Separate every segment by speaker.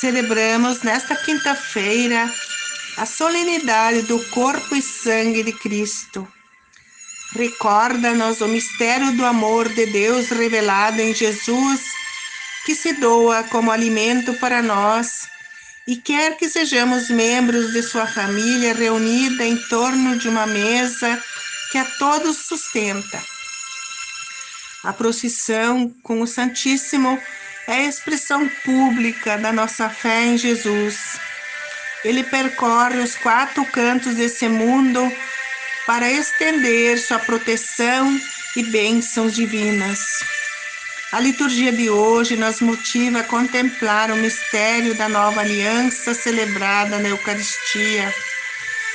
Speaker 1: Celebramos nesta quinta-feira a solenidade do corpo e sangue de Cristo. Recorda-nos o mistério do amor de Deus revelado em Jesus, que se doa como alimento para nós e quer que sejamos membros de sua família reunida em torno de uma mesa que a todos sustenta. A procissão com o Santíssimo é a expressão pública da nossa fé em Jesus. Ele percorre os quatro cantos desse mundo para estender sua proteção e bênçãos divinas. A liturgia de hoje nos motiva a contemplar o mistério da nova aliança celebrada na Eucaristia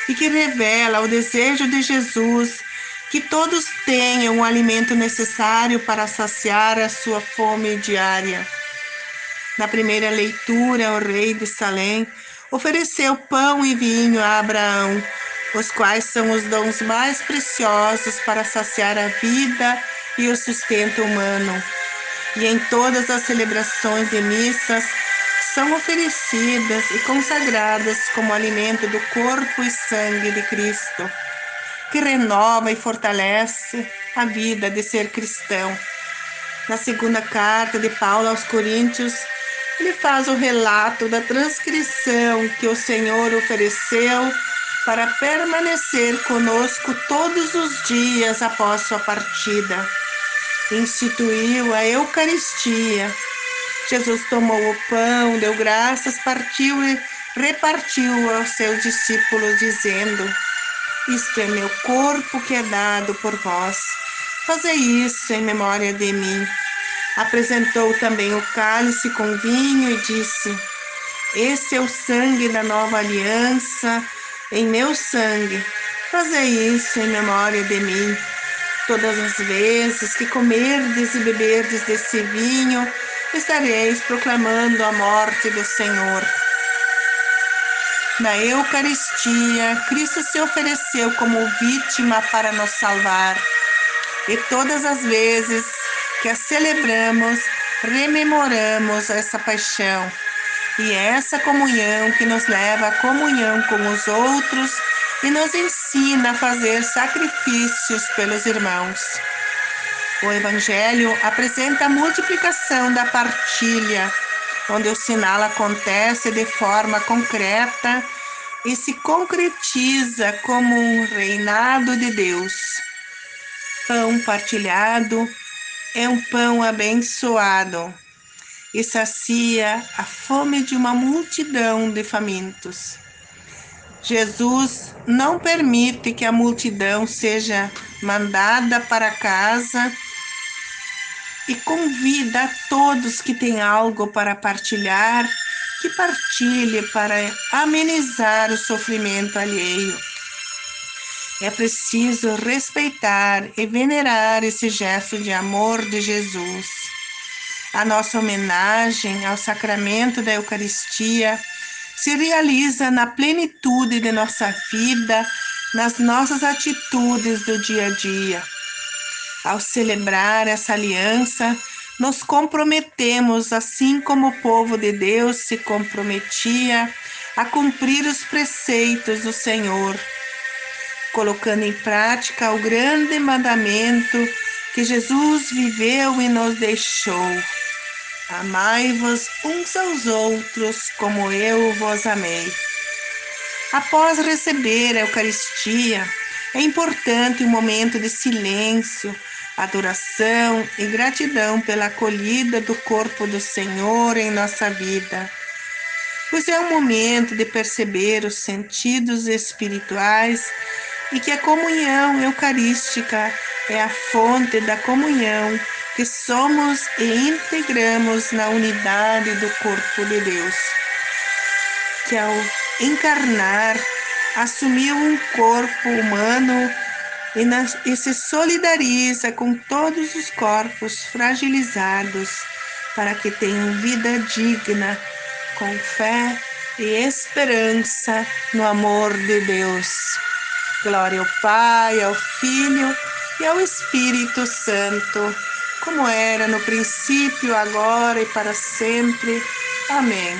Speaker 1: e que revela o desejo de Jesus que todos tenham o alimento necessário para saciar a sua fome diária. Na primeira leitura, o rei de Salém ofereceu pão e vinho a Abraão, os quais são os dons mais preciosos para saciar a vida e o sustento humano. E em todas as celebrações de missas são oferecidas e consagradas como alimento do corpo e sangue de Cristo, que renova e fortalece a vida de ser cristão. Na segunda carta de Paulo aos Coríntios, ele faz o relato da transcrição que o Senhor ofereceu para permanecer conosco todos os dias após sua partida. Instituiu a Eucaristia. Jesus tomou o pão, deu graças, partiu e repartiu aos seus discípulos, dizendo: Isto é meu corpo que é dado por vós. Fazei isso em memória de mim. Apresentou também o cálice com vinho e disse: Esse é o sangue da nova aliança, em meu sangue. Fazei isso em memória de mim. Todas as vezes que comerdes e beberdes desse vinho, estareis proclamando a morte do Senhor. Na Eucaristia, Cristo se ofereceu como vítima para nos salvar. E todas as vezes que a celebramos, rememoramos essa paixão e essa comunhão que nos leva à comunhão com os outros e nos ensina a fazer sacrifícios pelos irmãos. O Evangelho apresenta a multiplicação da partilha, onde o sinal acontece de forma concreta e se concretiza como um reinado de Deus. Pão partilhado é um pão abençoado e sacia a fome de uma multidão de famintos. Jesus não permite que a multidão seja mandada para casa e convida a todos que têm algo para partilhar que partilhe para amenizar o sofrimento alheio. É preciso respeitar e venerar esse gesto de amor de Jesus. A nossa homenagem ao sacramento da Eucaristia se realiza na plenitude de nossa vida, nas nossas atitudes do dia a dia. Ao celebrar essa aliança, nos comprometemos, assim como o povo de Deus se comprometia, a cumprir os preceitos do Senhor colocando em prática o grande mandamento que Jesus viveu e nos deixou. Amai-vos uns aos outros como eu vos amei. Após receber a Eucaristia, é importante um momento de silêncio, adoração e gratidão pela acolhida do corpo do Senhor em nossa vida. Pois é um momento de perceber os sentidos espirituais e que a comunhão eucarística é a fonte da comunhão que somos e integramos na unidade do corpo de Deus, que ao encarnar assumiu um corpo humano e, nas, e se solidariza com todos os corpos fragilizados para que tenham vida digna, com fé e esperança no amor de Deus. Glória ao Pai, ao Filho e ao Espírito Santo, como era no princípio, agora e para sempre. Amém.